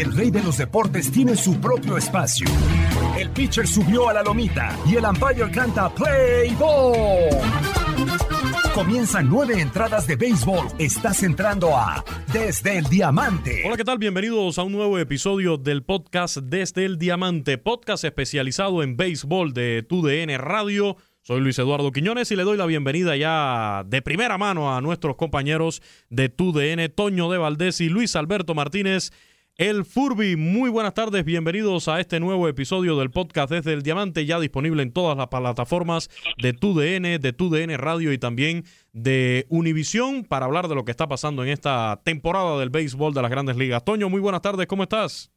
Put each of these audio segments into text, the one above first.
El rey de los deportes tiene su propio espacio. El pitcher subió a la lomita y el umpire canta Play Ball. Comienzan nueve entradas de béisbol. Estás entrando a Desde el Diamante. Hola, ¿qué tal? Bienvenidos a un nuevo episodio del podcast Desde el Diamante, podcast especializado en béisbol de TUDN Radio. Soy Luis Eduardo Quiñones y le doy la bienvenida ya de primera mano a nuestros compañeros de TUDN, Toño de Valdés y Luis Alberto Martínez. El Furby, muy buenas tardes, bienvenidos a este nuevo episodio del podcast Desde el Diamante, ya disponible en todas las plataformas de TUDN, de TUDN Radio y también de Univisión para hablar de lo que está pasando en esta temporada del béisbol de las grandes ligas. Toño, muy buenas tardes, ¿cómo estás?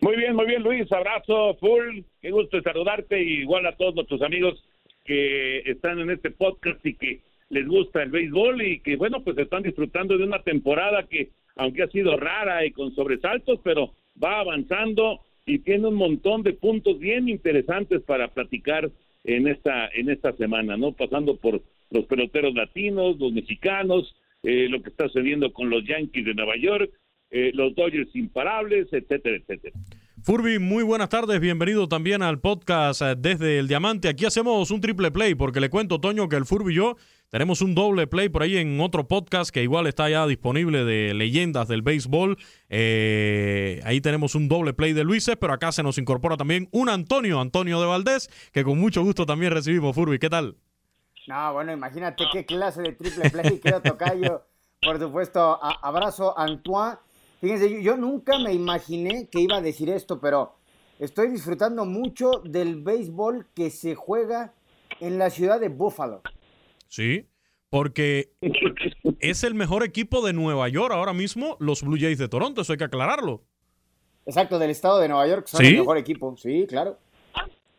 Muy bien, muy bien, Luis. Abrazo, full. Qué gusto saludarte y igual a todos nuestros amigos que están en este podcast y que les gusta el béisbol y que, bueno, pues están disfrutando de una temporada que, aunque ha sido rara y con sobresaltos, pero va avanzando y tiene un montón de puntos bien interesantes para platicar en esta en esta semana, ¿no? Pasando por los peloteros latinos, los mexicanos, eh, lo que está sucediendo con los Yankees de Nueva York, eh, los Dodgers imparables, etcétera, etcétera. Furby, muy buenas tardes, bienvenido también al podcast eh, Desde el Diamante. Aquí hacemos un triple play porque le cuento, Toño, que el Furby y yo tenemos un doble play por ahí en otro podcast que igual está ya disponible de leyendas del béisbol. Eh, ahí tenemos un doble play de Luises, pero acá se nos incorpora también un Antonio, Antonio de Valdés, que con mucho gusto también recibimos. Furby, ¿qué tal? No, bueno, imagínate qué clase de triple play quedó tocayo. Por supuesto, abrazo Antoine. Fíjense, yo, yo nunca me imaginé que iba a decir esto, pero estoy disfrutando mucho del béisbol que se juega en la ciudad de Buffalo. Sí, porque es el mejor equipo de Nueva York ahora mismo, los Blue Jays de Toronto, eso hay que aclararlo. Exacto, del estado de Nueva York, son ¿Sí? el mejor equipo. Sí, claro.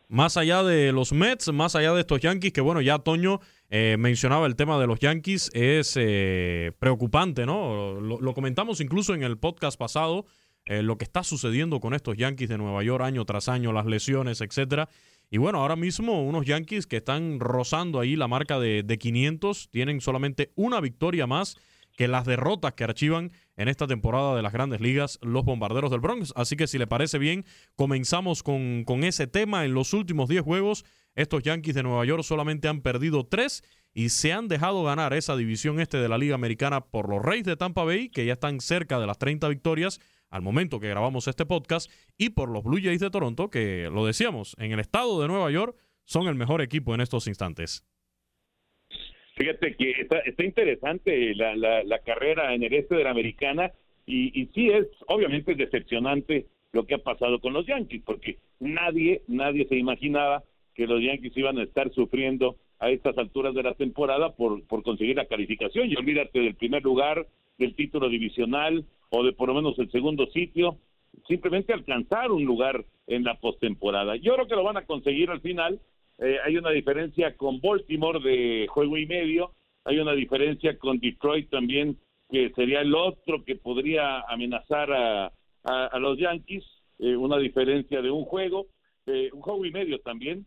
Más allá de los Mets, más allá de estos Yankees, que bueno, ya Toño eh, mencionaba el tema de los Yankees, es eh, preocupante, ¿no? Lo, lo comentamos incluso en el podcast pasado, eh, lo que está sucediendo con estos Yankees de Nueva York año tras año, las lesiones, etcétera. Y bueno, ahora mismo unos Yankees que están rozando ahí la marca de, de 500, tienen solamente una victoria más que las derrotas que archivan en esta temporada de las grandes ligas los bombarderos del Bronx. Así que si le parece bien, comenzamos con, con ese tema. En los últimos 10 juegos, estos Yankees de Nueva York solamente han perdido 3 y se han dejado ganar esa división este de la Liga Americana por los Reyes de Tampa Bay, que ya están cerca de las 30 victorias al momento que grabamos este podcast, y por los Blue Jays de Toronto, que lo decíamos, en el estado de Nueva York son el mejor equipo en estos instantes. Fíjate que está, está interesante la, carrera en el este de la americana y, y sí es obviamente decepcionante lo que ha pasado con los Yankees, porque nadie, nadie se imaginaba que los Yankees iban a estar sufriendo a estas alturas de la temporada por, por conseguir la calificación. Y olvídate del primer lugar, del título divisional o de por lo menos el segundo sitio, simplemente alcanzar un lugar en la postemporada. Yo creo que lo van a conseguir al final. Eh, hay una diferencia con Baltimore de juego y medio, hay una diferencia con Detroit también, que sería el otro que podría amenazar a, a, los Yankees, eh, una diferencia de un juego, eh, un juego y medio también.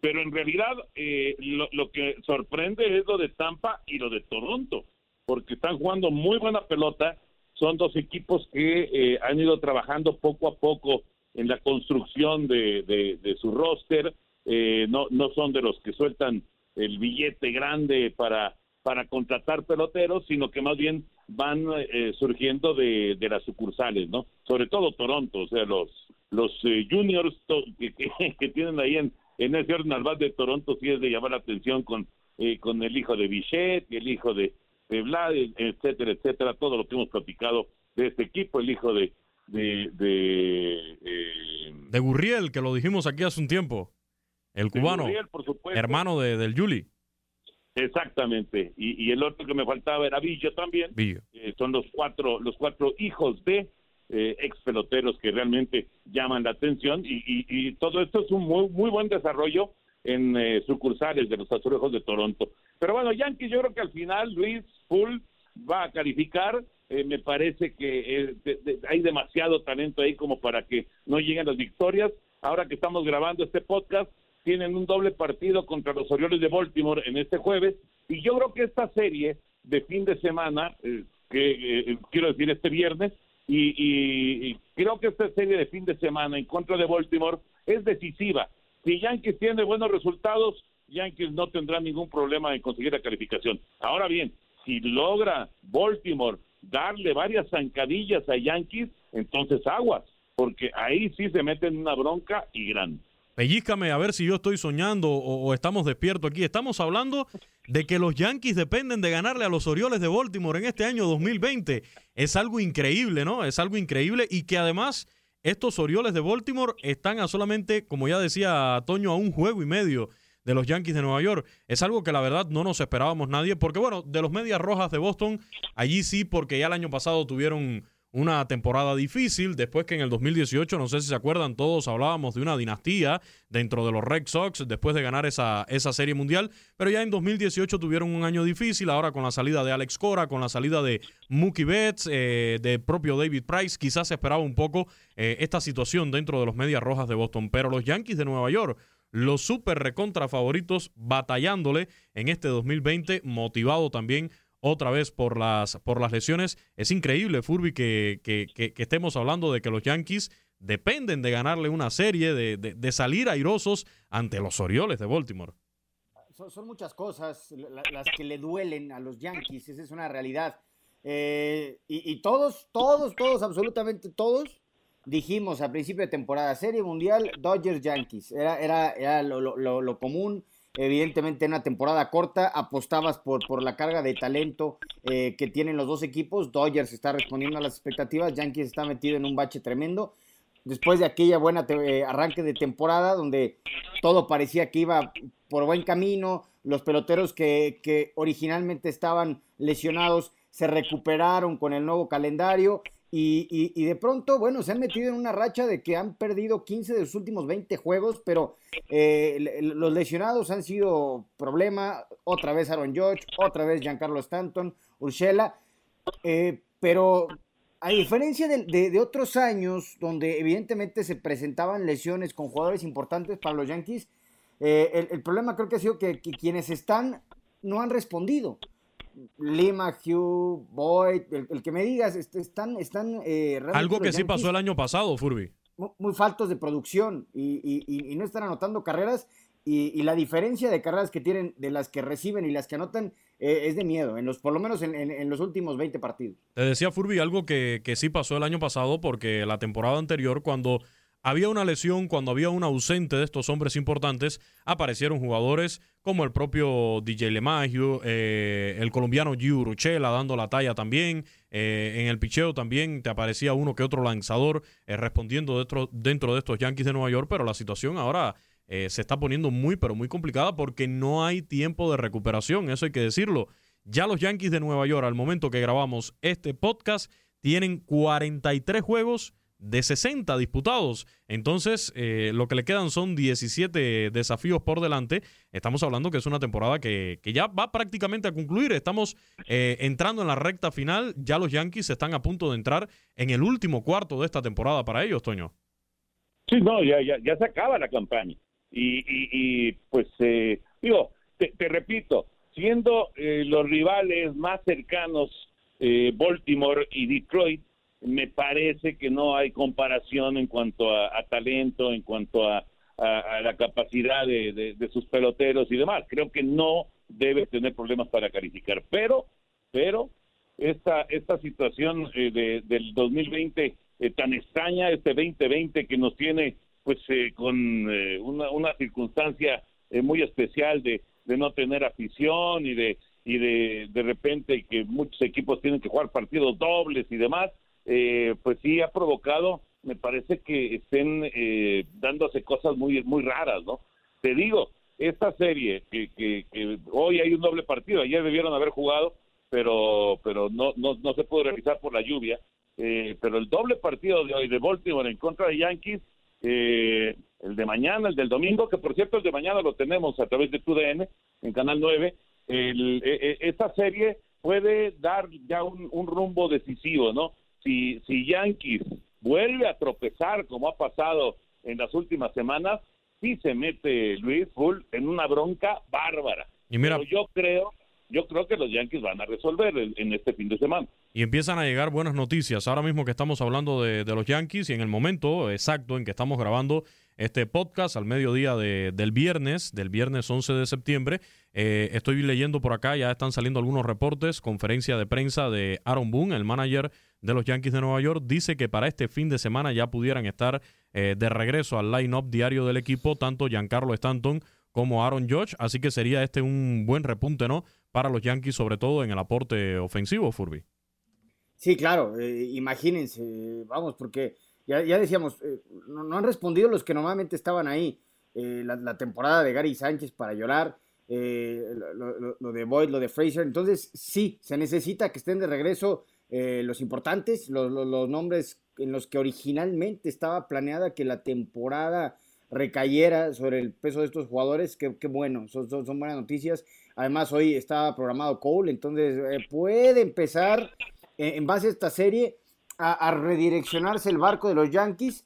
Pero en realidad eh, lo, lo, que sorprende es lo de Tampa y lo de Toronto, porque están jugando muy buena pelota. Son dos equipos que han ido trabajando poco a poco en la construcción de, de, su roster. no, no son de los que sueltan el billete grande para, para contratar peloteros, sino que más bien van eh, surgiendo de, de, las sucursales, ¿no? Sobre todo Toronto, o sea, los los eh, juniors que, que, tienen ahí en, en ese orden de Toronto sí es de llamar la atención con, eh, con el hijo de Bichette, el hijo de, de Vlad, etcétera, etcétera, todo lo que hemos platicado de este equipo, el hijo de de de, de Gurriel, que lo dijimos aquí hace un tiempo, el cubano, hermano de, del Juli. Exactamente. Y, y, el otro que me faltaba era Villo también. Eh, son los cuatro, los cuatro hijos de eh, ex peloteros que realmente llaman la atención y, y, todo esto es un muy, muy buen desarrollo en eh, sucursales de los azulejos de Toronto. Pero bueno, Yankees yo creo que al final Luis Full va a calificar. Eh, me parece que hay demasiado talento ahí como para que no lleguen las victorias. Ahora que estamos grabando este podcast, tienen un doble partido contra los Orioles de Baltimore en este jueves y yo creo que esta serie de fin de semana, eh, que eh, quiero decir este viernes, y, creo que esta serie de fin de semana en contra de Baltimore es decisiva. Si Yankees tiene buenos resultados, Yankees no tendrá ningún problema en conseguir la calificación. Ahora bien, si logra Baltimore darle varias zancadillas a Yankees, entonces aguas, porque ahí sí se meten en una bronca y grande. Pellízcame a ver si yo estoy soñando o, estamos despiertos aquí. Estamos hablando de que los Yankees dependen de ganarle a los Orioles de Baltimore en este año 2020. Es algo increíble, ¿no? Es algo increíble y que además estos Orioles de Baltimore están a solamente, como ya decía Toño, a un juego y medio de los Yankees de Nueva York. Es algo que la verdad no nos esperábamos nadie, porque bueno, de los Medias Rojas de Boston, allí sí, porque ya el año pasado tuvieron una temporada difícil, después que en el 2018, no sé si se acuerdan, todos hablábamos de una dinastía dentro de los Red Sox después de ganar esa, esa serie mundial, pero ya en 2018 tuvieron un año difícil, ahora con la salida de Alex Cora, con la salida de Mookie Betts, eh, de propio David Price, quizás se esperaba un poco eh, esta situación dentro de los Medias Rojas de Boston, pero los Yankees de Nueva York los super recontra favoritos batallándole en este 2020, motivado también otra vez por las, por las lesiones. Es increíble, Furby, que, que, estemos hablando de que los Yankees dependen de ganarle una serie, de, de, salir airosos ante los Orioles de Baltimore. Son, muchas cosas las que le duelen a los Yankees, esa es una realidad. Eh, y, todos, todos, todos, absolutamente todos, dijimos a principio de temporada, Serie Mundial, Dodgers Yankees, era, era, era lo común Evidentemente en una temporada corta apostabas por, por la carga de talento eh, que tienen los dos equipos. Dodgers está respondiendo a las expectativas, Yankees está metido en un bache tremendo. Después de aquella buena eh, arranque de temporada donde todo parecía que iba por buen camino, los peloteros que, que originalmente estaban lesionados se recuperaron con el nuevo calendario y, y, de pronto, bueno, se han metido en una racha de que han perdido 15 de sus últimos 20 juegos, pero eh, los lesionados han sido problema. Otra vez Aaron George, otra vez Giancarlo Stanton, Urshela. Eh, pero a diferencia de, de, otros años, donde evidentemente se presentaban lesiones con jugadores importantes para los Yankees, eh, el, problema creo que ha sido que quienes están no han respondido. Lima, Hugh, Boyd, el, que me digas, están... están eh, Algo que sí pasó el año pasado, Furby. Muy, faltos de producción y, no están anotando carreras y, la diferencia de carreras que tienen de las que reciben y las que anotan eh, es de miedo, en los, por lo menos en, los últimos 20 partidos. Te decía Furby algo que, que sí pasó el año pasado porque la temporada anterior cuando había una lesión, cuando había un ausente de estos hombres importantes, aparecieron jugadores como el propio DJ LeMagio, eh, el colombiano Gio Urchela dando la talla también. Eh, en el picheo también te aparecía uno que otro lanzador eh, respondiendo dentro, dentro de estos Yankees de Nueva York, pero la situación ahora se está poniendo muy, pero muy complicada porque no hay tiempo de recuperación, eso hay que decirlo. Ya los Yankees de Nueva York, al momento que grabamos este podcast, tienen 43 juegos de 60 disputados. Entonces, eh, lo que le quedan son 17 desafíos por delante. Estamos hablando que es una temporada que, ya va prácticamente a concluir. Estamos eh, entrando en la recta final. Ya los Yankees están a punto de entrar en el último cuarto de esta temporada para ellos, Toño. Sí, no, ya, ya, se acaba la campaña. Y, y, pues, eh, digo, te, repito, siendo los rivales más cercanos, Baltimore y Detroit, me parece que no hay comparación en cuanto a, talento, en cuanto a, la capacidad de, sus peloteros y demás. Creo que no debe tener problemas para calificar, pero, pero esta esta situación eh, del 2020 eh, tan extraña, este 2020 que nos tiene pues eh, con una, una circunstancia muy especial de, de no tener afición y de y de de repente que muchos equipos tienen que jugar partidos dobles y demás eh, pues sí ha provocado, me parece que estén eh, dándose cosas muy, muy raras, ¿no? Te digo, esta serie, que, que, hoy hay un doble partido, ayer debieron haber jugado, pero, pero no, no, no se pudo realizar por la lluvia, eh, pero el doble partido de hoy de Baltimore en contra de Yankees, el de mañana, el del domingo, que por cierto el de mañana lo tenemos a través de TUDN en Canal 9, el, esta serie puede dar ya un rumbo decisivo, ¿no? Si, si Yankees vuelve a tropezar como ha pasado en las últimas semanas, sí se mete Luis Bull en una bronca bárbara. Y mira, Pero yo creo, yo creo que los Yankees van a resolver en, este fin de semana. Y empiezan a llegar buenas noticias. Ahora mismo que estamos hablando de, de los Yankees y en el momento exacto en que estamos grabando este podcast al mediodía de, del viernes, del viernes 11 de septiembre. Eh, estoy leyendo por acá, ya están saliendo algunos reportes, conferencia de prensa de Aaron Boone, el manager de los Yankees de Nueva York, dice que para este fin de semana ya pudieran estar eh, de regreso al line-up diario del equipo, tanto Giancarlo Stanton como Aaron Judge, así que sería este un buen repunte, ¿no? Para los Yankees, sobre todo en el aporte ofensivo, Furby. Sí, claro, eh, imagínense, vamos, porque ya, ya decíamos, eh, no, han respondido los que normalmente estaban ahí. la, temporada de Gary Sánchez para llorar, lo, de Boyd, lo de Fraser. Entonces, sí, se necesita que estén de regreso eh, los importantes, los, nombres en los que originalmente estaba planeada que la temporada recayera sobre el peso de estos jugadores, qué, bueno, son, son, buenas noticias. Además, hoy estaba programado Cole, entonces eh, puede empezar en, base a esta serie a, redireccionarse el barco de los Yankees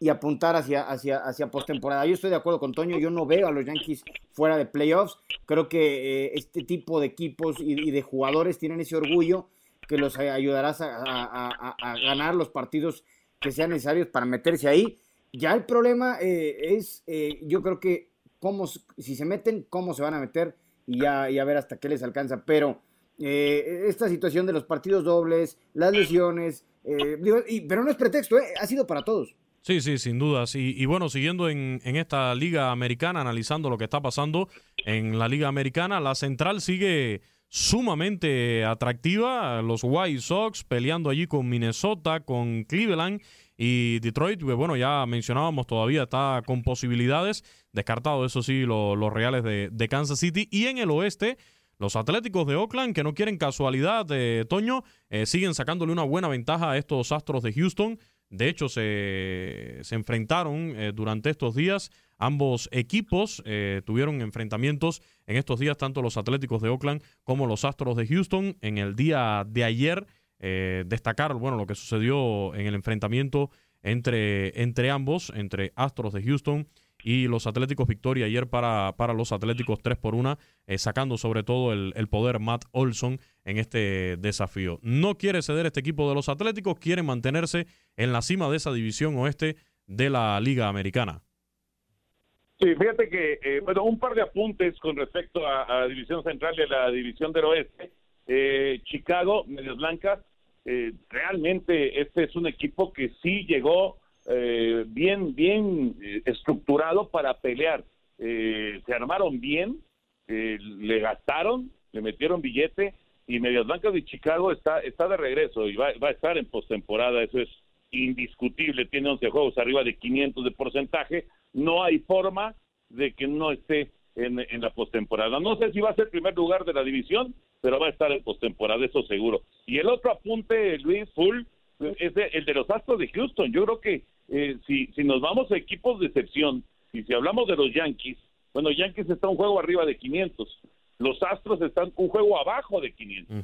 y apuntar hacia, hacia, hacia postemporada. Yo estoy de acuerdo con Toño, yo no veo a los Yankees fuera de playoffs. Creo que eh, este tipo de equipos y, de jugadores tienen ese orgullo que los ayudarás a, ganar los partidos que sean necesarios para meterse ahí. Ya el problema eh, es, eh, yo creo que cómo, si se meten, cómo se van a meter y ya, ya ver hasta qué les alcanza. Pero eh, esta situación de los partidos dobles, las lesiones, pero no es pretexto, ha sido para todos. Sí, sí, sin dudas. Y, bueno, siguiendo en, en, esta liga americana, analizando lo que está pasando en la liga americana, la central sigue sumamente atractiva. Los White Sox peleando allí con Minnesota, con Cleveland y Detroit, que bueno, ya mencionábamos, todavía está con posibilidades. Descartado, eso sí, los Reales de, Kansas City. Y en el oeste, los Atléticos de Oakland, que no quieren casualidad de Toño, eh, siguen sacándole una buena ventaja a estos Astros de Houston. De hecho, se, se enfrentaron eh, durante estos días Ambos equipos eh, tuvieron enfrentamientos en estos días, tanto los Atléticos de Oakland como los Astros de Houston. En el día de ayer, eh, destacar bueno, lo que sucedió en el enfrentamiento entre, entre ambos, entre Astros de Houston y los Atléticos Victoria ayer para, para los Atléticos 3 por 1, eh, sacando sobre todo el, el, poder Matt Olson en este desafío. No quiere ceder este equipo de los Atléticos, quiere mantenerse en la cima de esa división oeste de la Liga Americana. Sí, fíjate que, eh, bueno, un par de apuntes con respecto a, la División Central y a la División del Oeste. Eh, Chicago, Medias Blancas, eh, realmente este es un equipo que sí llegó eh, bien, bien eh, estructurado para pelear. Se armaron bien, le gastaron, le metieron billete y Medias Blancas de Chicago está, está de regreso y va, va a estar en postemporada, eso es indiscutible, tiene 11 juegos arriba de 500 de porcentaje, no hay forma de que no esté en, en la postemporada. No sé si va a ser primer lugar de la división, pero va a estar en postemporada, eso seguro. Y el otro apunte, Luis Full, es de- el de los Astros de Houston. Yo creo que eh, si, si nos vamos a equipos de excepción, y si hablamos de los Yankees, bueno, Yankees está un juego arriba de 500, los Astros están un juego abajo de 500.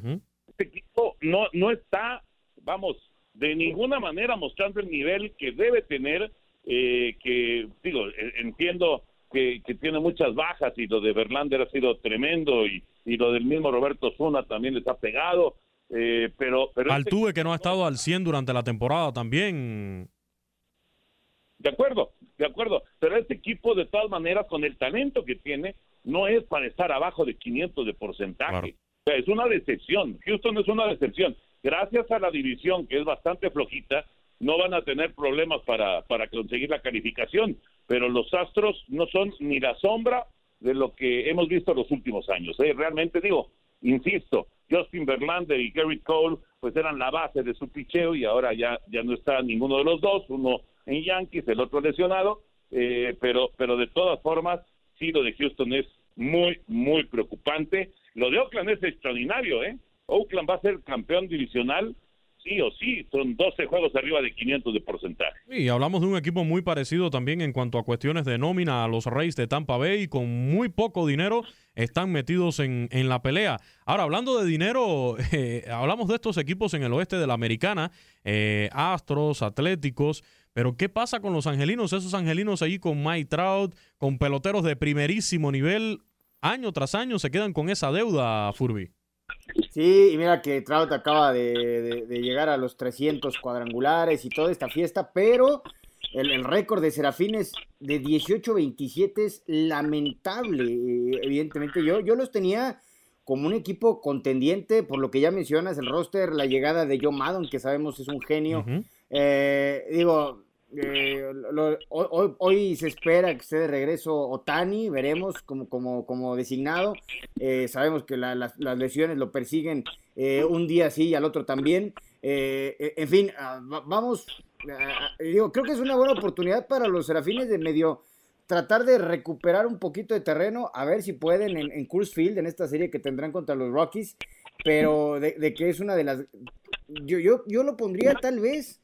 Este equipo no, no está, vamos, de ninguna manera mostrando el nivel que debe tener, eh, que, digo, eh, entiendo que, que tiene muchas bajas y lo de Verlander ha sido tremendo y, y lo del mismo Roberto Zuna también les ha pegado, eh, pero... pero este Altuve que no ha estado al 100 durante la temporada también. De acuerdo, de acuerdo. Pero este equipo, de todas maneras, con el talento que tiene, no es para estar abajo de 500 de porcentaje. O sea, es una decepción. Houston es una decepción. Gracias a la división, que es bastante flojita, no van a tener problemas para, para conseguir la calificación. Pero los Astros no son ni la sombra de lo que hemos visto los últimos años. ¿eh? Realmente digo, insisto, Justin Verlander y Garrett Cole pues eran la base de su picheo y ahora ya, ya no está ninguno de los dos, uno en Yankees, el otro lesionado, eh, pero, pero de todas formas, sí, lo de Houston es muy, muy preocupante. Lo de Oakland es extraordinario, ¿eh? Oakland va a ser campeón divisional, sí o sí, son 12 juegos arriba de 500 de porcentaje. Y hablamos de un equipo muy parecido también en cuanto a cuestiones de nómina a los Reyes de Tampa Bay. Con muy poco dinero están metidos en, en la pelea. Ahora, hablando de dinero, eh, hablamos de estos equipos en el oeste de la Americana, eh, Astros, Atléticos. Pero, ¿qué pasa con los angelinos? Esos angelinos ahí con Mike Trout, con peloteros de primerísimo nivel, año tras año se quedan con esa deuda, Furby. Sí, y mira que Trout acaba de, de- de llegar a los 300 cuadrangulares y toda esta fiesta, pero el, el récord de Serafines de 18-27 es lamentable. eh, evidentemente, yo, yo los tenía como un equipo contendiente, por lo que ya mencionas, el roster, la llegada de Joe Maddon, que sabemos es un genio. Eh, digo, eh, hoy, se espera que esté de regreso Otani, veremos como, como, como designado. Eh, sabemos que la- las, lesiones lo persiguen eh, un día sí y al otro también. Eh, eh, en fin, ah, va- vamos, ah, digo, creo que es una buena oportunidad para los serafines de medio tratar de recuperar un poquito de terreno, a ver si pueden en, en Field, en esta serie que tendrán contra los Rockies, pero de, de que es una de las... Yo, yo, yo lo pondría tal vez,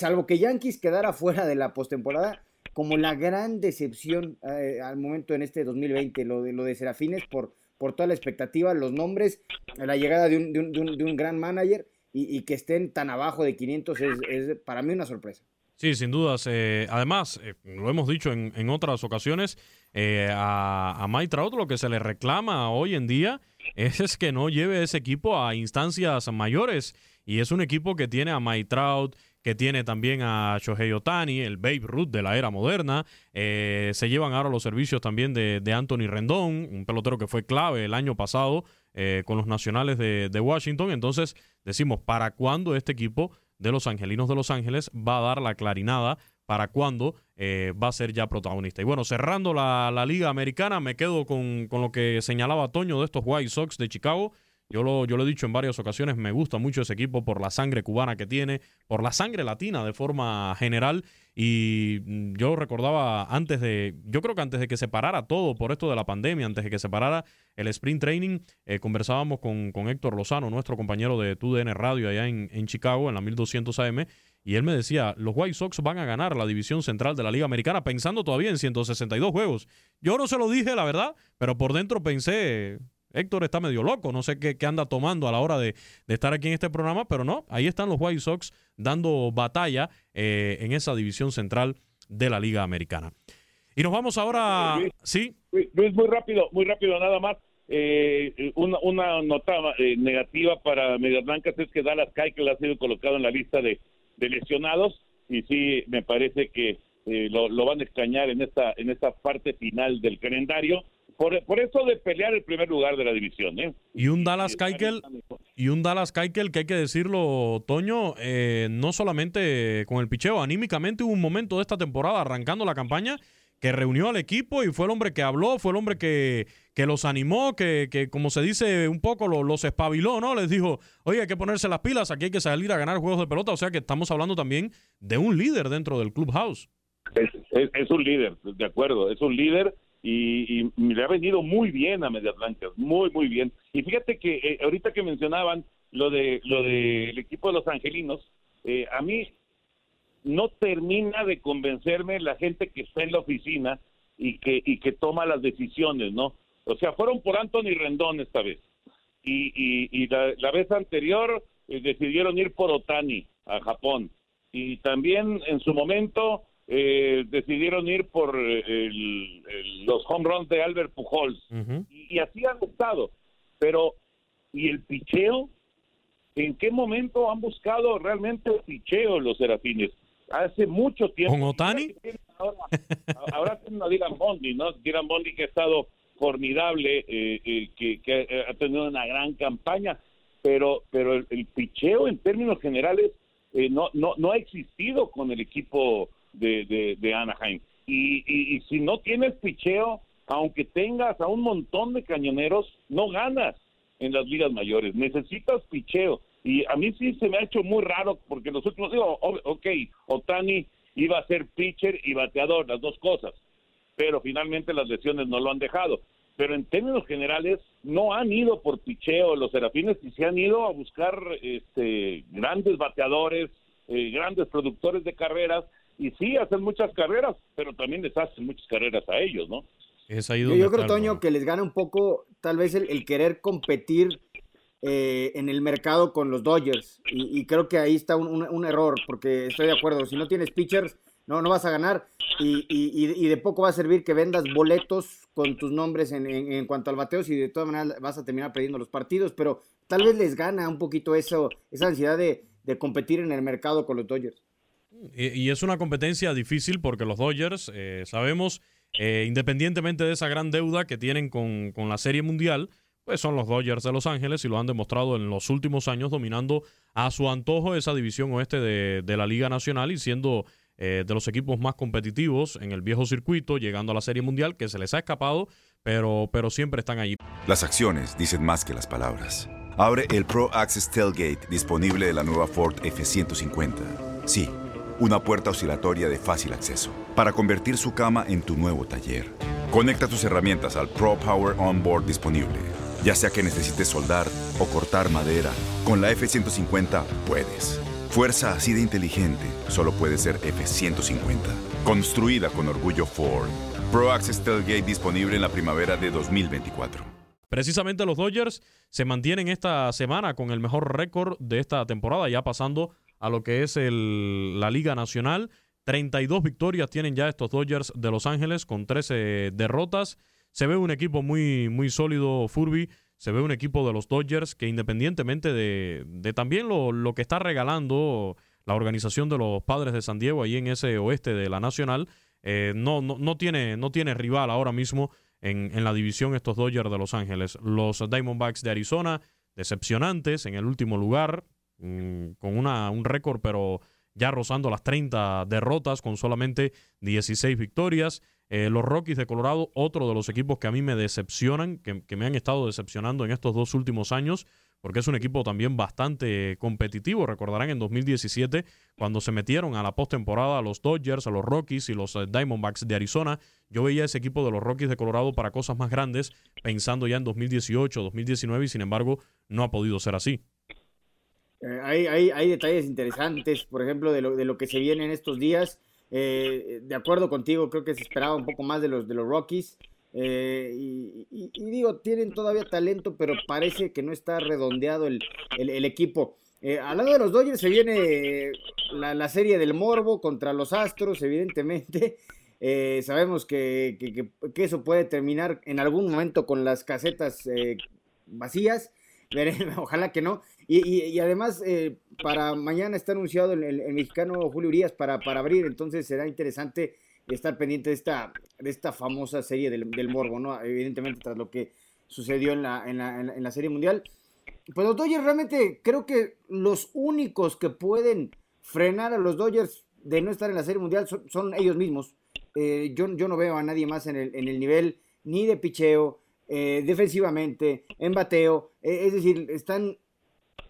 salvo que Yankees quedara fuera de la postemporada, como la gran decepción eh, al momento en este 2020, lo de, lo de Serafines por, por toda la expectativa, los nombres, la llegada de un, de un, gran manager y, que estén tan abajo de 500 es, para mí una sorpresa. Sí, sin dudas. eh, además, eh, lo hemos dicho en, en otras ocasiones, a, a Mike Trout lo que se le reclama hoy en día es, es que no lleve ese equipo a instancias mayores. Y es un equipo que tiene a Mike Trout, que tiene también a Shohei Otani, el Babe Ruth de la era moderna. Eh, se llevan ahora los servicios también de, de Anthony Rendón, un pelotero que fue clave el año pasado eh, con los nacionales de, de Washington. Entonces, decimos, ¿para cuándo este equipo de los Angelinos de Los Ángeles va a dar la clarinada? ¿Para cuándo eh, va a ser ya protagonista? Y bueno, cerrando la, la Liga Americana, me quedo con, con lo que señalaba Toño de estos White Sox de Chicago. Yo lo, yo lo he dicho en varias ocasiones, me gusta mucho ese equipo por la sangre cubana que tiene, por la sangre latina de forma general. Y mm, yo recordaba antes de, yo creo que antes de que se parara todo por esto de la pandemia, antes de que se parara el sprint training, eh, conversábamos con, con Héctor Lozano, nuestro compañero de TUDN Radio allá en, en Chicago, en la 1200 AM, y él me decía, los White Sox van a ganar la división central de la Liga Americana pensando todavía en 162 juegos. Yo no se lo dije, la verdad, pero por dentro pensé, Héctor está medio loco, no sé qué, qué anda tomando a la hora de, de estar aquí en este programa, pero no, ahí están los White Sox dando batalla eh, en esa división central de la Liga Americana. Y nos vamos ahora... Luis, Sí, Luis, muy rápido, muy rápido nada más. Eh, una, una nota eh, negativa para Medias Blancas es que Dallas Keuchel ha sido colocado en la lista de, de lesionados y sí me parece que eh, lo, lo van a extrañar en esta en esta parte final del calendario por, por eso de pelear el primer lugar de la división. ¿eh? Y un Dallas Keuchel, y un Dallas Keuchel que hay que decirlo, Toño, eh, no solamente con el picheo, anímicamente hubo un momento de esta temporada arrancando la campaña que reunió al equipo y fue el hombre que habló, fue el hombre que, que los animó, que, que, como se dice un poco, los espabiló, ¿no? Les dijo, oye, hay que ponerse las pilas, aquí hay que salir a ganar juegos de pelota. O sea que estamos hablando también de un líder dentro del clubhouse. Es, es, es un líder, de acuerdo, es un líder y, y, le ha venido muy bien a Medias Blancas, muy, muy bien. Y fíjate que eh, ahorita que mencionaban lo de lo del equipo de los angelinos, eh, a mí no termina de convencerme la gente que está en la oficina y que, y que toma las decisiones, ¿no? O sea, fueron por Anthony Rendón esta vez. Y, y, y la, la, vez anterior eh, decidieron ir por Otani a Japón. Y también en su momento eh, decidieron ir por el, el, los home runs de Albert Pujols. Uh -huh. y, y, así han estado. Pero, ¿y el picheo? ¿En qué momento han buscado realmente el picheo los serafines? hace mucho tiempo. ¿Con Otani? Ahora, ahora tienen a Dylan Bondi, ¿no? Dylan Bondi que ha estado formidable, eh, eh, que, que, ha tenido una gran campaña, pero, pero el, el picheo en términos generales eh, no, no, no ha existido con el equipo de, de, Anaheim. Y si no tienes picheo, aunque tengas a un montón de cañoneros, no ganas en las ligas mayores. Necesitas picheo y a mí sí se me ha hecho muy raro porque los últimos digo ok Otani iba a ser pitcher y bateador las dos cosas pero finalmente las lesiones no lo han dejado pero en términos generales no han ido por picheo los serafines y se han ido a buscar este grandes bateadores eh, grandes productores de carreras y sí hacen muchas carreras pero también les hacen muchas carreras a ellos no es ahí yo, yo creo Toño que les gana un poco tal vez el, el querer competir eh, en el mercado con los Dodgers. Y, y creo que ahí está un, un, un, error, porque estoy de acuerdo, si no tienes pitchers, no, no vas a ganar. Y, y, y de poco va a servir que vendas boletos con tus nombres en, en, en, cuanto al bateo, si de todas maneras vas a terminar perdiendo los partidos. Pero tal vez les gana un poquito eso, esa ansiedad de, de competir en el mercado con los Dodgers. Y, es una competencia difícil porque los Dodgers, eh, sabemos, eh, independientemente de esa gran deuda que tienen con, con la Serie Mundial, pues son los Dodgers de Los Ángeles y lo han demostrado en los últimos años dominando a su antojo esa división oeste de, de la Liga Nacional y siendo eh, de los equipos más competitivos en el viejo circuito, llegando a la Serie Mundial, que se les ha escapado, pero, pero siempre están ahí. Las acciones dicen más que las palabras. Abre el Pro Access Tailgate disponible de la nueva Ford F-150. Sí, una puerta oscilatoria de fácil acceso para convertir su cama en tu nuevo taller. Conecta tus herramientas al Pro Power Onboard disponible ya sea que necesites soldar o cortar madera, con la F-150 puedes. Fuerza así de inteligente solo puede ser F-150. Construida con orgullo Ford. Pro Access Tailgate disponible en la primavera de 2024. Precisamente los Dodgers se mantienen esta semana con el mejor récord de esta temporada, ya pasando a lo que es el, la Liga Nacional. 32 victorias tienen ya estos Dodgers de Los Ángeles con 13 derrotas se ve un equipo muy, muy sólido, Furby. Se ve un equipo de los Dodgers que independientemente de, de también lo, lo, que está regalando la organización de los padres de San Diego ahí en ese oeste de la Nacional, eh, no, no, no, tiene, no tiene rival ahora mismo en, en la división estos Dodgers de Los Ángeles. Los Diamondbacks de Arizona, decepcionantes en el último lugar, con una, un récord pero ya rozando las 30 derrotas con solamente 16 victorias. Eh, los Rockies de Colorado, otro de los equipos que a mí me decepcionan, que, que, me han estado decepcionando en estos dos últimos años, porque es un equipo también bastante competitivo. Recordarán en 2017, cuando se metieron a la postemporada a los Dodgers, a los Rockies y los eh, Diamondbacks de Arizona, yo veía ese equipo de los Rockies de Colorado para cosas más grandes, pensando ya en 2018, 2019, y sin embargo, no ha podido ser así. Eh, hay, hay, detalles interesantes, por ejemplo, de lo, de lo que se viene en estos días. Eh, de acuerdo contigo, creo que se esperaba un poco más de los, de los Rockies. Eh, y, digo, tienen todavía talento, pero parece que no está redondeado el, el, equipo. Eh, hablando de los Dodgers, se viene la, la, serie del Morbo contra los Astros, evidentemente. Sabemos que, que, que, eso puede terminar en algún momento con las casetas eh, vacías. Ojalá que no. Y, además, para mañana está anunciado el, mexicano Julio Urias para, para abrir, entonces será interesante estar pendiente de esta, de esta famosa serie del, del Morbo, ¿no? Evidentemente, tras lo que sucedió en la, en la, en la, Serie Mundial. Pues los Dodgers realmente creo que los únicos que pueden frenar a los Dodgers de no estar en la Serie Mundial son, ellos mismos. Eh, yo, yo no veo a nadie más en el, en el nivel ni de picheo, eh, defensivamente, en bateo. Eh, es decir, están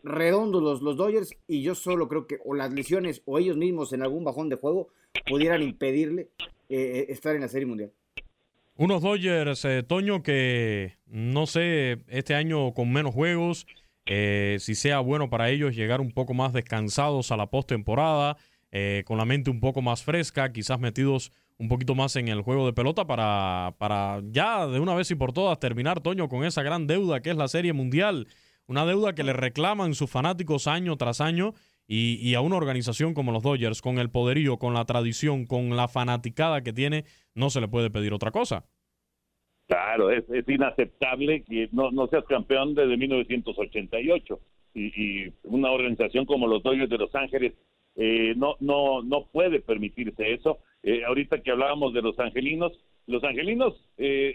redondos los, Dodgers y yo solo creo que o las lesiones o ellos mismos en algún bajón de juego pudieran impedirle estar en la Serie Mundial. Unos Dodgers, eh, Toño, que no sé, este año con menos juegos, eh, si sea bueno para ellos llegar un poco más descansados a la postemporada, eh, con la mente un poco más fresca, quizás metidos un poquito más en el juego de pelota para, para ya de una vez y por todas terminar, Toño, con esa gran deuda que es la Serie Mundial. Una deuda que le reclaman sus fanáticos año tras año y, y, a una organización como los Dodgers, con el poderío, con la tradición, con la fanaticada que tiene, no se le puede pedir otra cosa. Claro, es, inaceptable que no, no seas campeón desde 1988 y, y una organización como los Dodgers de Los Ángeles eh, no, no, no puede permitirse eso. Eh, ahorita que hablábamos de los angelinos, los angelinos, eh,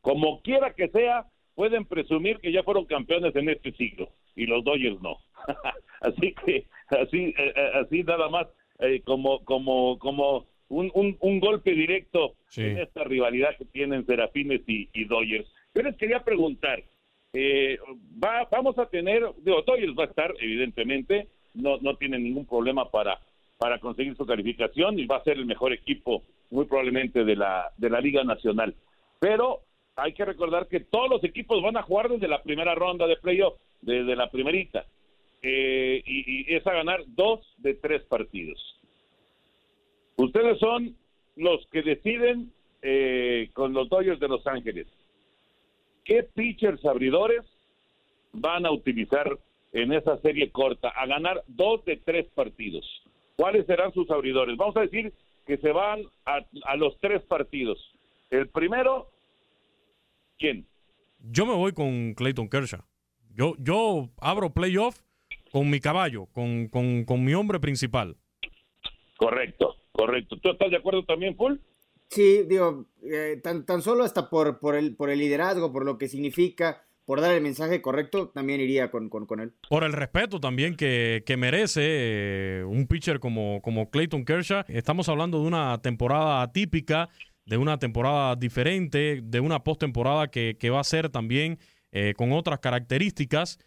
como quiera que sea, pueden presumir que ya fueron campeones en este siglo y los Dodgers no. así que así eh, eh, así nada más eh, como como como un, un, golpe directo en esta rivalidad que tienen Serafines y, y Dodgers. Yo les quería preguntar, va, vamos a tener, digo, Dodgers va a estar, evidentemente, no, no tiene ningún problema para, para conseguir su calificación y va a ser el mejor equipo muy probablemente de la, de la Liga Nacional. Pero hay que recordar que todos los equipos van a jugar desde la primera ronda de playoff, desde la primerita, eh, y, es a ganar dos de tres partidos. Ustedes son los que deciden eh, con los Dodgers de Los Ángeles qué pitchers abridores van a utilizar en esa serie corta a ganar dos de tres partidos. ¿Cuáles serán sus abridores? Vamos a decir que se van a, a los tres partidos. El primero ¿Quién? Yo me voy con Clayton Kershaw. Yo, yo abro playoff con mi caballo, con, con, mi hombre principal. Correcto, correcto. ¿Tú estás de acuerdo también, Paul? Sí, digo, eh, tan, tan solo hasta por, por, el, por el liderazgo, por lo que significa, por dar el mensaje correcto, también iría con, con, él. Por el respeto también que, merece eh, un pitcher como, como Clayton Kershaw. Estamos hablando de una temporada atípica de una temporada diferente, de una postemporada que, que va a ser también eh, con otras características.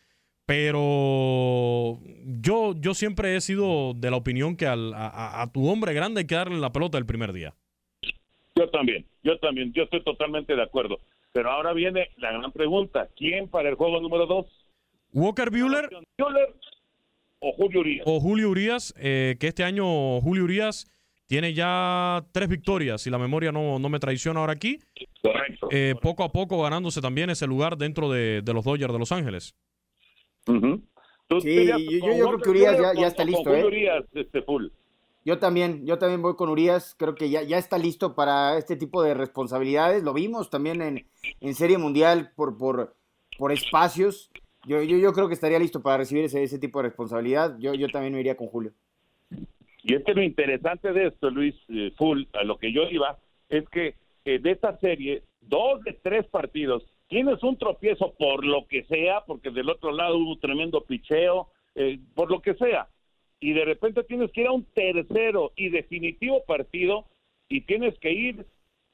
Pero yo, yo siempre he sido de la opinión que al, a, tu hombre grande hay que darle la pelota el primer día. Yo también, yo también, yo estoy totalmente de acuerdo. Pero ahora viene la gran pregunta: ¿quién para el juego número dos? ¿Walker Bueller? o Julio Urias? O Julio Urias, eh, que este año Julio Urias tiene ya tres victorias, si la memoria no, me traiciona ahora aquí. Correcto. Eh, poco a poco ganándose también ese lugar dentro de, los Dodgers de Los Ángeles. Sí, yo, creo que Urias ya, está listo. ¿eh? Urias, este full. Yo también, yo también voy con Urias, creo que ya, ya está listo para este tipo de responsabilidades. Lo vimos también en, en Serie Mundial por, por, por espacios. Yo, yo, yo creo que estaría listo para recibir ese, ese tipo de responsabilidad. Yo, yo también iría con Julio. Y es que lo interesante de esto, Luis eh, Full, a lo que yo iba, es que de esta serie, dos de tres partidos, tienes un tropiezo por lo que sea, porque del otro lado hubo un tremendo picheo, eh, por lo que sea, y de repente tienes que ir a un tercero y definitivo partido y tienes que ir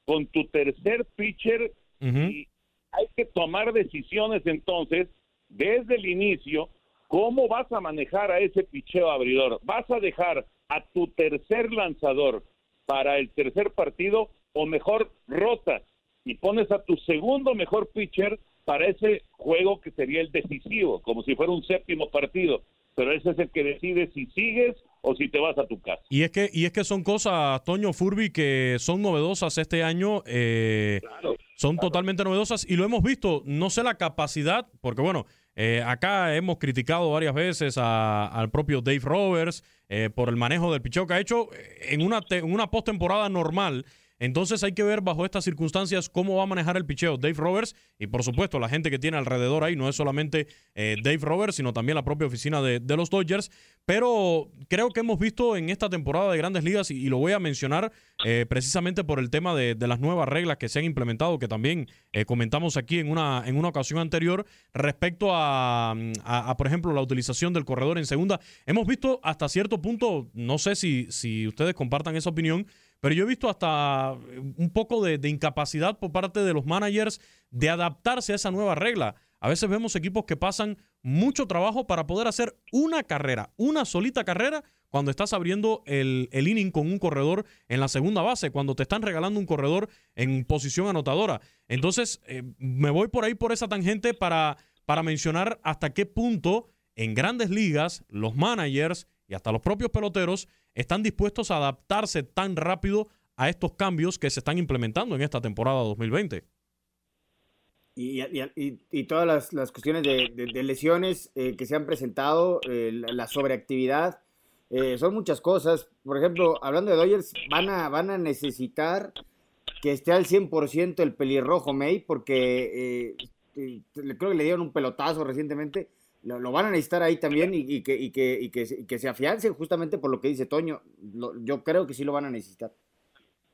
con tu tercer pitcher y hay que tomar decisiones entonces desde el inicio cómo vas a manejar a ese picheo abridor. ¿Vas a dejar a tu tercer lanzador para el tercer partido o mejor rotas y pones a tu segundo mejor pitcher para ese juego que sería el decisivo, como si fuera un séptimo partido. Pero ese es el que decide si sigues o si te vas a tu casa. Y es que, y es que son cosas, Toño Furby, que son novedosas este año. Eh, son totalmente novedosas y lo hemos visto. No sé la capacidad, porque bueno, eh, acá hemos criticado varias veces al propio Dave Roberts eh, por el manejo del picheo que ha hecho eh, en una, en una postemporada normal. Entonces hay que ver bajo estas circunstancias cómo va a manejar el picheo Dave Roberts y por supuesto la gente que tiene alrededor ahí, no es solamente Dave Roberts, sino también la propia oficina de, los Dodgers. pero creo que hemos visto en esta temporada de grandes ligas, y, lo voy a mencionar eh, precisamente por el tema de, las nuevas reglas que se han implementado, que también eh, comentamos aquí en una, en una ocasión anterior, respecto a, por ejemplo, la utilización del corredor en segunda. Hemos visto hasta cierto punto, no sé si, si ustedes compartan esa opinión, pero yo he visto hasta un poco de, incapacidad por parte de los managers de adaptarse a esa nueva regla. A veces vemos equipos que pasan mucho trabajo para poder hacer una carrera, una solita carrera, cuando estás abriendo el, inning con un corredor en la segunda base, cuando te están regalando un corredor en posición anotadora. Entonces, eh, me voy por ahí por esa tangente para, para mencionar hasta qué punto en grandes ligas los managers y hasta los propios peloteros están dispuestos a adaptarse tan rápido a estos cambios que se están implementando en esta temporada 2020 y, todas las, cuestiones de, lesiones eh, que se han presentado, eh, la, sobreactividad, eh, son muchas cosas. Por ejemplo, hablando de Dodgers, van a, van a necesitar que esté al 100% el pelirrojo May, porque creo que le dieron un pelotazo recientemente. Lo, van a necesitar ahí también y, que, que, que, se afiancen justamente por lo que dice Toño. yo creo que sí lo van a necesitar.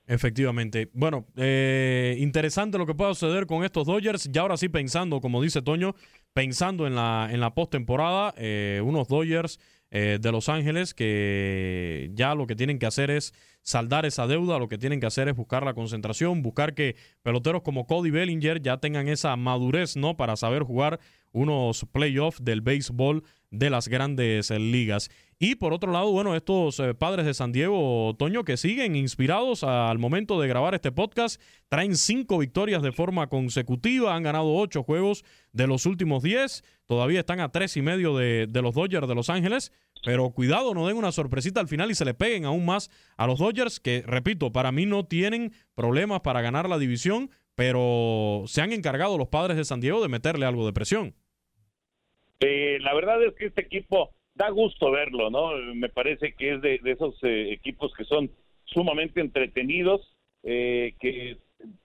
Efectivamente. Bueno, eh, interesante lo que pueda suceder con estos Dodgers. Ya ahora sí pensando, como dice Toño, pensando en la, en la postemporada, eh, unos Dodgers eh, de Los Ángeles que ya lo que tienen que hacer es saldar esa deuda, lo que tienen que hacer es buscar la concentración, buscar que peloteros como Cody Bellinger ya tengan esa madurez, ¿no? Para saber jugar unos playoffs del béisbol de las grandes ligas. Y por otro lado, bueno, estos eh, padres de San Diego, Toño, que siguen inspirados al momento de grabar este podcast, traen cinco victorias de forma consecutiva, han ganado ocho juegos de los últimos diez, todavía están a tres y medio de, de los Dodgers de Los Ángeles, pero cuidado, no den una sorpresita al final y se le peguen aún más a los Dodgers, que repito, para mí no tienen problemas para ganar la división, pero se han encargado los padres de San Diego de meterle algo de presión. Eh, la verdad es que este equipo da gusto verlo, ¿no? Me parece que es de, esos eh, equipos que son sumamente entretenidos, eh, que,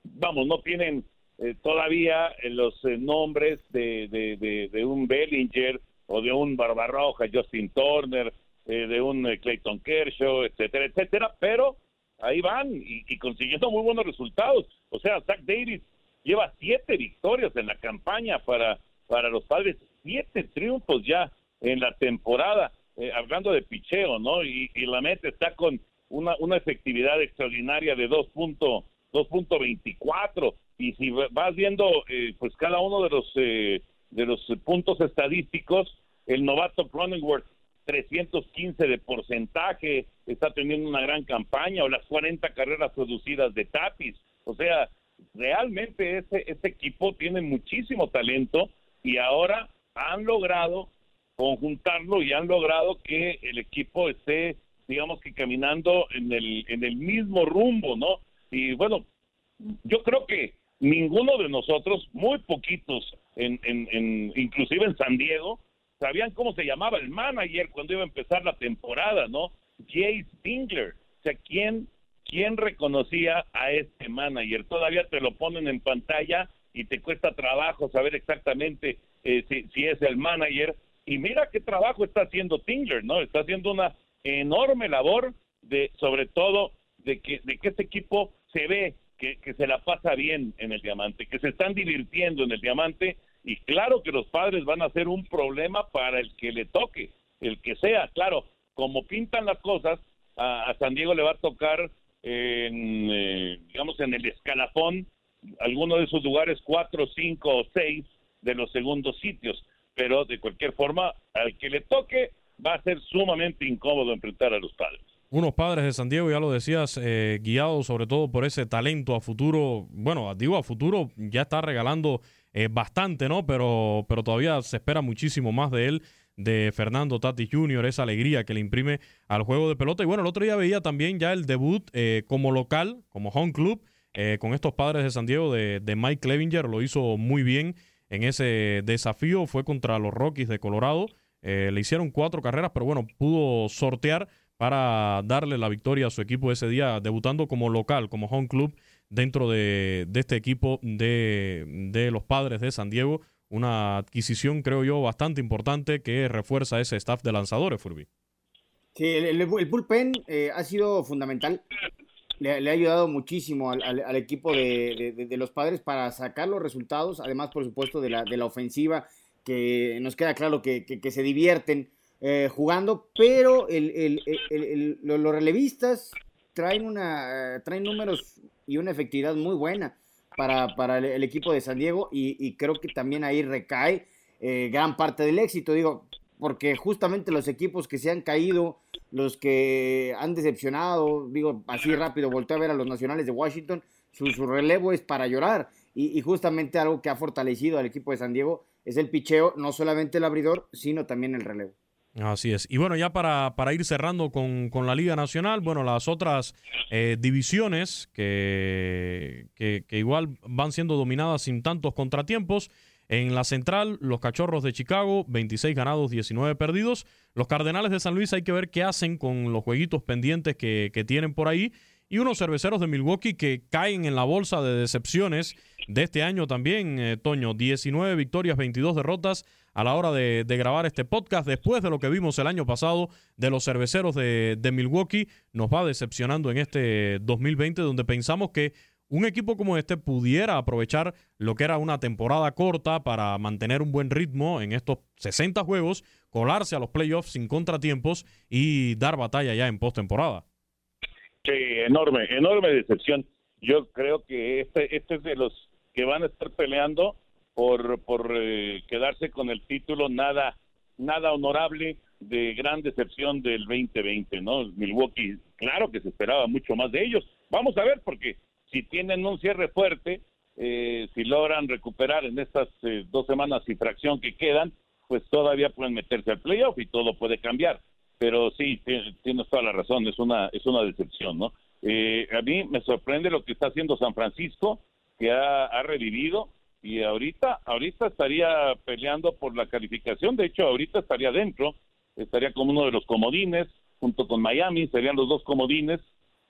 vamos, no tienen eh, todavía los nombres de, de, un Bellinger o de un Barbarroja, Justin Turner, de un Clayton Kershaw, etcétera, etcétera, pero ahí van y, y, consiguiendo muy buenos resultados. O sea, Zach Davis lleva siete victorias en la campaña para, para los padres, siete triunfos ya en la temporada, eh, hablando de picheo, ¿no? Y, la meta está con una, una efectividad extraordinaria de 2.24 y si vas viendo eh, pues cada uno de los eh, de los puntos estadísticos, el novato Cronenworth 315 de porcentaje, está teniendo una gran campaña, o las 40 carreras producidas de Tapis. O sea, realmente ese, ese equipo tiene muchísimo talento y ahora han logrado conjuntarlo y han logrado que el equipo esté, digamos que caminando en el, en el mismo rumbo, ¿no? Y bueno, yo creo que ninguno de nosotros, muy poquitos, en, en, inclusive en San Diego, sabían cómo se llamaba el manager cuando iba a empezar la temporada, ¿no? Jay Stingler. O sea, ¿quién, ¿quién reconocía a este manager? Todavía te lo ponen en pantalla y te cuesta trabajo saber exactamente eh, si, si es el manager. Y mira qué trabajo está haciendo Tingler, ¿no? Está haciendo una enorme labor de, sobre todo, de que, de que este equipo se ve que, que se la pasa bien en el diamante, que se están divirtiendo en el diamante. Y claro que los padres van a ser un problema para el que le toque, el que sea, claro, como pintan las cosas, a, San Diego le va a tocar eh, digamos, en el escalafón, alguno de esos lugares, cuatro, cinco o seis de los segundos sitios pero de cualquier forma, al que le toque, va a ser sumamente incómodo enfrentar a los padres. Unos padres de San Diego, ya lo decías, eh, guiados sobre todo por ese talento a futuro. Bueno, digo a futuro, ya está regalando eh, bastante, ¿no? Pero, pero todavía se espera muchísimo más de él, de Fernando Tati Jr., esa alegría que le imprime al juego de pelota. Y bueno, el otro día veía también ya el debut eh, como local, como home club, con estos padres de San Diego, de, de Mike Clevinger, lo hizo muy bien en ese desafío. Fue contra los Rockies de Colorado. Eh, le hicieron cuatro carreras, pero bueno, pudo sortear para darle la victoria a su equipo ese día, debutando como local, como home club dentro de, este equipo de, los padres de San Diego. Una adquisición, creo yo, bastante importante que refuerza ese staff de lanzadores, Furby. Sí, el, bullpen eh, ha sido fundamental. Le, ha ayudado muchísimo al, equipo de, los padres para sacar los resultados, además, por supuesto, de la, de la ofensiva, que nos queda claro que, se divierten eh, jugando, pero los relevistas traen, una, traen números y una efectividad muy buena para, el, equipo de San Diego y, creo que también ahí recae eh, gran parte del éxito. Digo, porque justamente los equipos que se han caído, los que han decepcionado, digo, así rápido, volteé a ver a los nacionales de Washington, su, relevo es para llorar. Y, justamente algo que ha fortalecido al equipo de San Diego es el picheo, no solamente el abridor, sino también el relevo. Así es. Y bueno, ya para, para ir cerrando con, la Liga Nacional, bueno, las otras eh, divisiones que, que, igual van siendo dominadas sin tantos contratiempos. En la central, los Cachorros de Chicago, 26 ganados, 19 perdidos. Los Cardenales de San Luis hay que ver qué hacen con los jueguitos pendientes que, tienen por ahí. Y unos cerveceros de Milwaukee que caen en la bolsa de decepciones de este año también, eh, Toño. 19 victorias, 22 derrotas a la hora de, grabar este podcast. Después de lo que vimos el año pasado de los cerveceros de, de Milwaukee, nos va decepcionando en este 2020, donde pensamos que un equipo como este pudiera aprovechar lo que era una temporada corta para mantener un buen ritmo en estos 60 juegos, colarse a los playoffs sin contratiempos y dar batalla ya en postemporada. Sí, enorme, enorme decepción. Yo creo que este, este es de los que van a estar peleando por, eh, quedarse con el título nada, nada honorable de gran decepción del 2020, ¿no? Milwaukee, claro que se esperaba mucho más de ellos. Vamos a ver, porque si tienen un cierre fuerte, eh, si logran recuperar en estas eh, dos semanas y fracción que quedan, pues todavía pueden meterse al playoff y todo puede cambiar. Pero sí, tienes toda la razón, es una, es una decepción, ¿no? Eh, a mí me sorprende lo que está haciendo San Francisco, que ha, ha revivido y ahorita, ahorita estaría peleando por la calificación, de hecho ahorita estaría dentro, estaría como uno de los comodines, junto con Miami, serían los dos comodines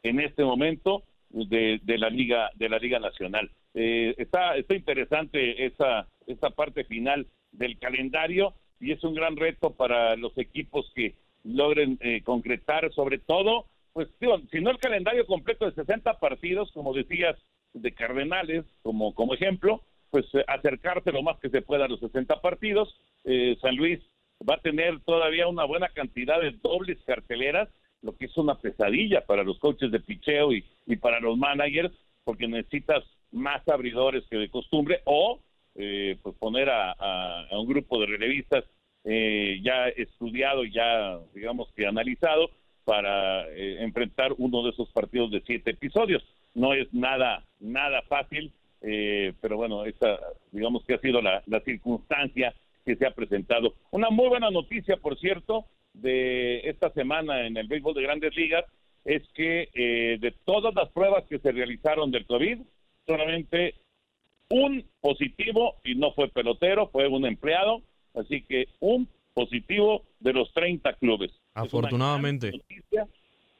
en este momento, de, la liga de la liga nacional. Eh, está está interesante esa esta parte final del calendario y es un gran reto para los equipos que logren eh, concretar sobre todo pues si no el calendario completo de 60 partidos como decías de Cardenales como como ejemplo pues eh, acercarse lo más que se pueda a los 60 partidos San Luis va a tener todavía una buena cantidad de dobles carteleras lo que es una pesadilla para los coaches de picheo y, para los managers, porque necesitas más abridores que de costumbre, o eh, pues poner a, un grupo de relevistas eh, ya estudiado, ya digamos que analizado, para eh, enfrentar uno de esos partidos de siete episodios. No es nada, nada fácil, pero bueno, esa digamos que ha sido la circunstancia que se ha presentado. Una muy buena noticia, por cierto, de esta semana en el béisbol de grandes ligas es que eh, de todas las pruebas que se realizaron del COVID, solamente un positivo, y no fue pelotero, fue un empleado, así que un positivo de los 30 clubes. Afortunadamente.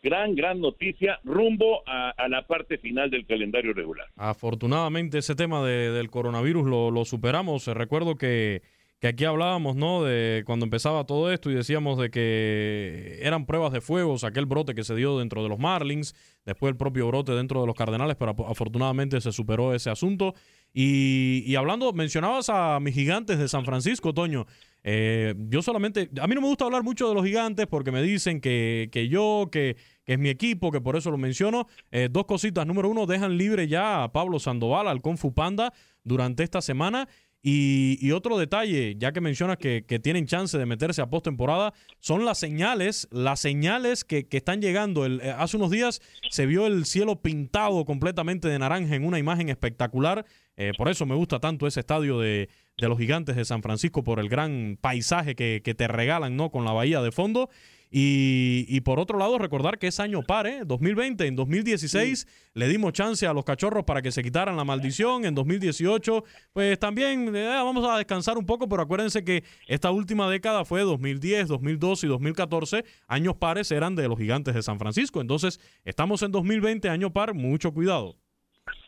Gran, gran, noticia rumbo a, la parte final del calendario regular. Afortunadamente ese tema del coronavirus lo, lo superamos. Recuerdo que que aquí hablábamos, ¿no? De cuando empezaba todo esto y decíamos de que eran pruebas de fuegos, aquel brote que se dio dentro de los Marlins, después el propio brote dentro de los Cardenales, pero afortunadamente se superó ese asunto. Y, hablando, mencionabas a mis gigantes de San Francisco, Toño. Eh, yo solamente, a mí no me gusta hablar mucho de los gigantes porque me dicen que, que yo, que, que, es mi equipo, que por eso lo menciono. Eh, dos cositas. Número uno, dejan libre ya a Pablo Sandoval, al Kung Fu Panda, durante esta semana. Y, otro detalle, ya que mencionas que, tienen chance de meterse a postemporada, son las señales, las señales que, están llegando. El, eh, hace unos días se vio el cielo pintado completamente de naranja en una imagen espectacular. Eh, por eso me gusta tanto ese estadio de, los gigantes de San Francisco, por el gran paisaje que, que te regalan, ¿no? Con la bahía de fondo. Y, por otro lado, recordar que es año par, ¿eh? 2020, en 2016 le dimos chance a los cachorros para que se quitaran la maldición, en 2018 pues también eh, vamos a descansar un poco, pero acuérdense que esta última década fue 2010, 2012 y 2014, años pares eran de los gigantes de San Francisco, entonces estamos en 2020, año par, mucho cuidado.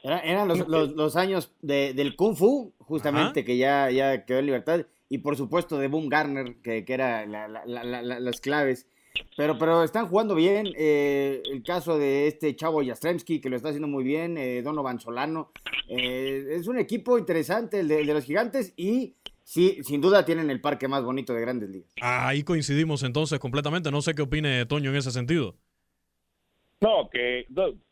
eran los, años del Kung Fu, justamente, que ya, ya quedó en libertad y por supuesto de Boom Garner, que, que era las claves Pero, pero están jugando bien. Eh, el caso de este chavo Jastremski, que lo está haciendo muy bien, eh, Donovan Solano. Eh, es un equipo interesante el de, los gigantes y sí, sin duda tienen el parque más bonito de grandes ligas. ahí coincidimos entonces completamente. No sé qué opine Toño en ese sentido. No, que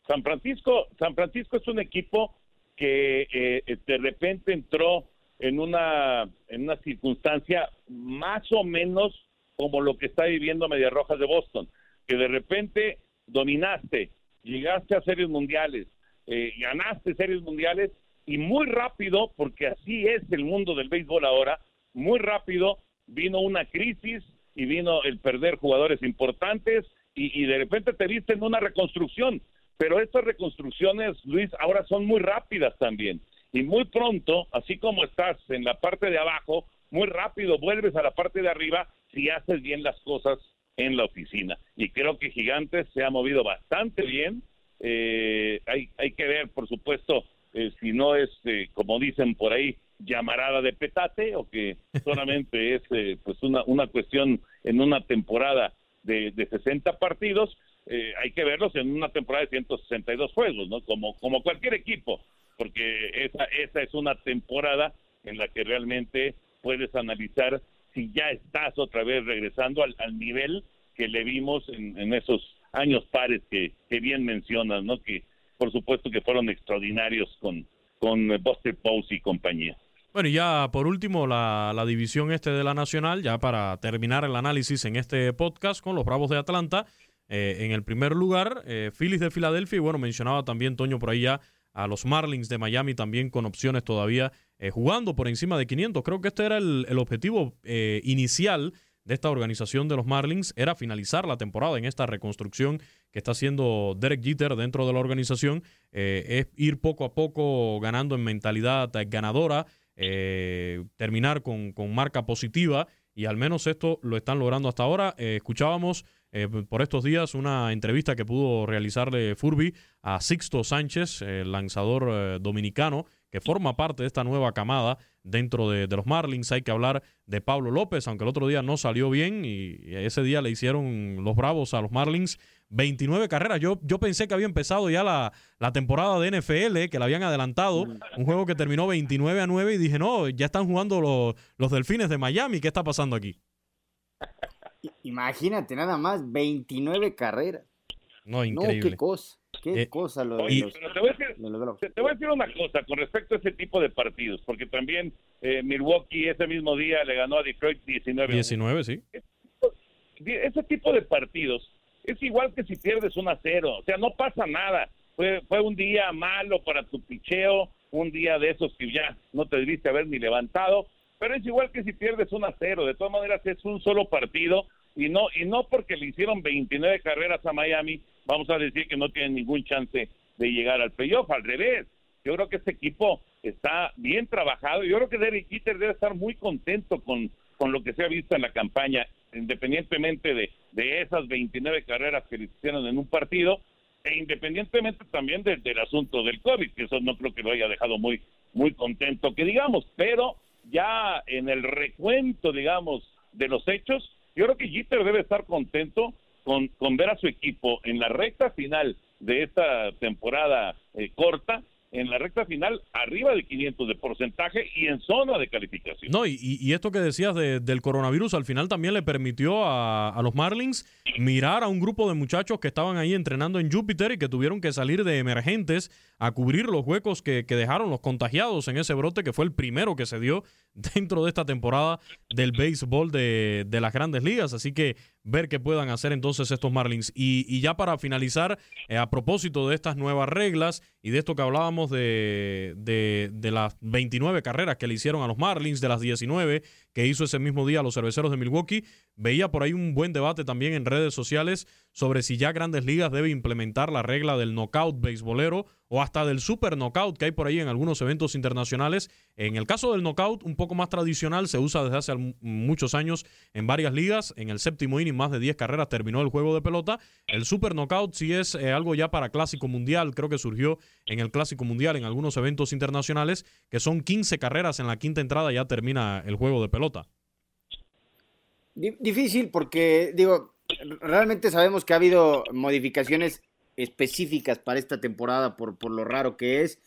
San Francisco, San Francisco es un equipo que eh, de repente entró en una en una circunstancia más o menos como lo que está viviendo Medias Rojas de Boston, que de repente dominaste, llegaste a series mundiales, eh, ganaste series mundiales y muy rápido, porque así es el mundo del béisbol ahora, muy rápido vino una crisis y vino el perder jugadores importantes y, de repente te viste en una reconstrucción. Pero estas reconstrucciones, Luis, ahora son muy rápidas también. Y muy pronto, así como estás en la parte de abajo, muy rápido vuelves a la parte de arriba si haces bien las cosas en la oficina. Y creo que Gigantes se ha movido bastante bien. Eh, hay, hay que ver, por supuesto, eh, si no es, eh, como dicen por ahí, llamarada de petate o que solamente es pues una, una cuestión en una temporada de, de 60 partidos, hay que verlos en una temporada de 162 juegos, ¿no? Como, como cualquier equipo, porque esa, esa es una temporada en la que realmente puedes analizar si ya estás otra vez regresando al, nivel que le vimos en, esos años pares que, bien mencionas, ¿no? Que por supuesto que fueron extraordinarios con, con Buster Posey y compañía. Bueno, y ya por último, la, la, división este de la Nacional, ya para terminar el análisis en este podcast con los Bravos de Atlanta. Eh, en el primer lugar, eh, Phillies de Filadelfia, y bueno, mencionaba también Toño por ahí ya a los Marlins de Miami también con opciones todavía eh, jugando por encima de 500. Creo que este era el, objetivo eh, inicial de esta organización de los Marlins, era finalizar la temporada en esta reconstrucción que está haciendo Derek Jeter dentro de la organización, eh, es ir poco a poco ganando en mentalidad ganadora, terminar con, con marca positiva y al menos esto lo están logrando hasta ahora. escuchábamos eh, por estos días una entrevista que pudo realizarle Furby a Sixto Sánchez, el lanzador eh, dominicano, que forma parte de esta nueva camada dentro de, los Marlins. Hay que hablar de Pablo López, aunque el otro día no salió bien y ese día le hicieron los Bravos a los Marlins 29 carreras. Yo, yo pensé que había empezado ya la, temporada de NFL, que la habían adelantado, un juego que terminó 29 a 9 y dije, no, ya están jugando los Delfines de Miami, ¿qué está pasando aquí? Imagínate, nada más 29 carreras. No, increíble. No, qué cosa. Qué eh, cosa lo de los, te, voy a decir, una cosa con respecto a ese tipo de partidos, porque también eh, Milwaukee ese mismo día le ganó a Detroit 19. 19, sí. Ese, tipo de partidos es igual que si pierdes un a 0, o sea, no pasa nada. Fue, fue un día malo para tu picheo, un día de esos que ya no te debiste haber ni levantado, pero es igual que si pierdes un a 0, de todas maneras es un solo partido y no y no porque le hicieron 29 carreras a Miami, vamos a decir que no tienen ningún chance de llegar al playoff, al revés. Yo creo que este equipo está bien trabajado. Yo creo que Derek Jeter debe estar muy contento con, con lo que se ha visto en la campaña, independientemente de, de esas 29 carreras que le hicieron en un partido, e independientemente también del asunto del COVID, que eso no creo que lo haya dejado muy, muy contento, que digamos, pero ya en el recuento, digamos, de los hechos, yo creo que Jeter debe estar contento con, con ver a su equipo en la recta final de esta temporada eh, corta en la recta final arriba de 500 de porcentaje y en zona de calificación. No, y, esto que decías del coronavirus al final también le permitió a, los Marlins mirar a un grupo de muchachos que estaban ahí entrenando en Júpiter y que tuvieron que salir de emergentes a cubrir los huecos que, dejaron los contagiados en ese brote que fue el primero que se dio dentro de esta temporada del béisbol de, de las grandes ligas. Así que ver qué puedan hacer entonces estos Marlins. Y, ya para finalizar, eh, a propósito de estas nuevas reglas y de esto que hablábamos de, de, de, las 29 carreras que le hicieron a los Marlins, de las 19 que hizo ese mismo día los cerveceros de Milwaukee, veía por ahí un buen debate también en redes sociales sobre si ya Grandes Ligas debe implementar la regla del knockout beisbolero o hasta del super knockout que hay por ahí en algunos eventos internacionales. En el caso del knockout, un poco más tradicional, se usa desde hace muchos años en varias ligas. En el séptimo inning, más de 10 carreras terminó el juego de pelota. El super knockout sí es eh, algo ya para Clásico Mundial, creo que surgió en el Clásico Mundial en algunos eventos internacionales, que son 15 carreras en la quinta entrada, ya termina el juego de pelota. Difícil porque, digo, realmente sabemos que ha habido modificaciones específicas para esta temporada por, por lo raro que es.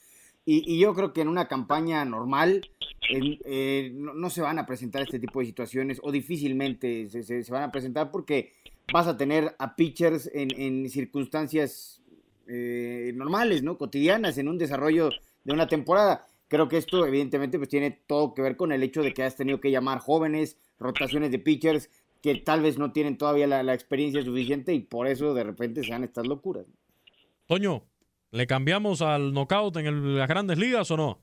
Y, yo creo que en una campaña normal eh, no, se van a presentar este tipo de situaciones o difícilmente se, van a presentar porque vas a tener a pitchers en, en circunstancias eh, normales, ¿no? Cotidianas, en un desarrollo de una temporada. Creo que esto evidentemente pues tiene todo que ver con el hecho de que has tenido que llamar jóvenes, rotaciones de pitchers que tal vez no tienen todavía la, experiencia suficiente y por eso de repente se dan estas locuras. Toño, ¿le cambiamos al knockout en las grandes ligas o no?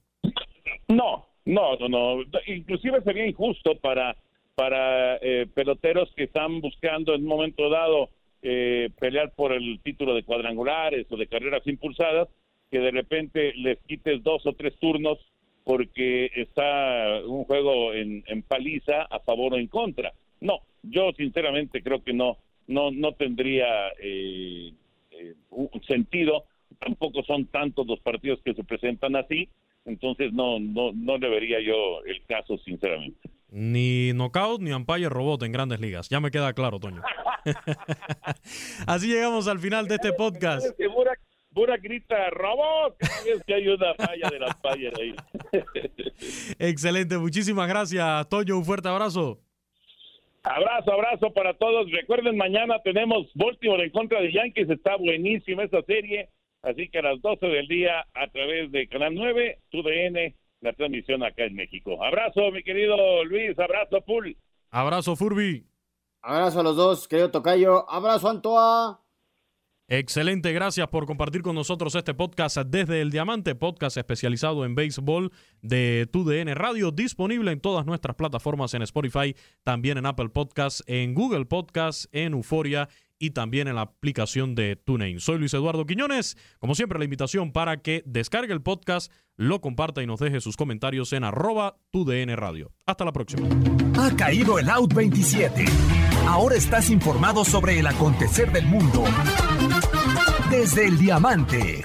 No, no, no, no. Inclusive sería injusto para, para eh, peloteros que están buscando en un momento dado eh, pelear por el título de cuadrangulares o de carreras impulsadas, que de repente les quites dos o tres turnos porque está un juego en, paliza a favor o en contra. No, yo sinceramente creo que no, no, no tendría eh, eh, un sentido. Tampoco son tantos los partidos que se presentan así, entonces no, no, no le vería yo el caso sinceramente. Ni knockout ni umpire robot en grandes ligas. Ya me queda claro, Toño. Así llegamos al final de este podcast. Pura, grita robot que hay una falla de las fallas ahí. Excelente, muchísimas gracias, Toño. Un fuerte abrazo. Abrazo, abrazo para todos. Recuerden, mañana tenemos Baltimore en contra de Yankees. Está buenísima esa serie. Así que a las 12 del día, a través de Canal 9, TUDN, la transmisión acá en México. Abrazo, mi querido Luis. Abrazo, Pul. Abrazo, Furby. Abrazo a los dos, querido Tocayo. Abrazo, Antoa. Excelente, gracias por compartir con nosotros este podcast desde el Diamante, podcast especializado en béisbol de TUDN Radio, disponible en todas nuestras plataformas en Spotify, también en Apple Podcasts, en Google Podcasts, en Euforia y también en la aplicación de TuneIn. Soy Luis Eduardo Quiñones. Como siempre, la invitación para que descargue el podcast, lo comparta y nos deje sus comentarios en arroba TUDN Radio. Hasta la próxima. Ha caído el Out 27. Ahora estás informado sobre el acontecer del mundo desde el diamante.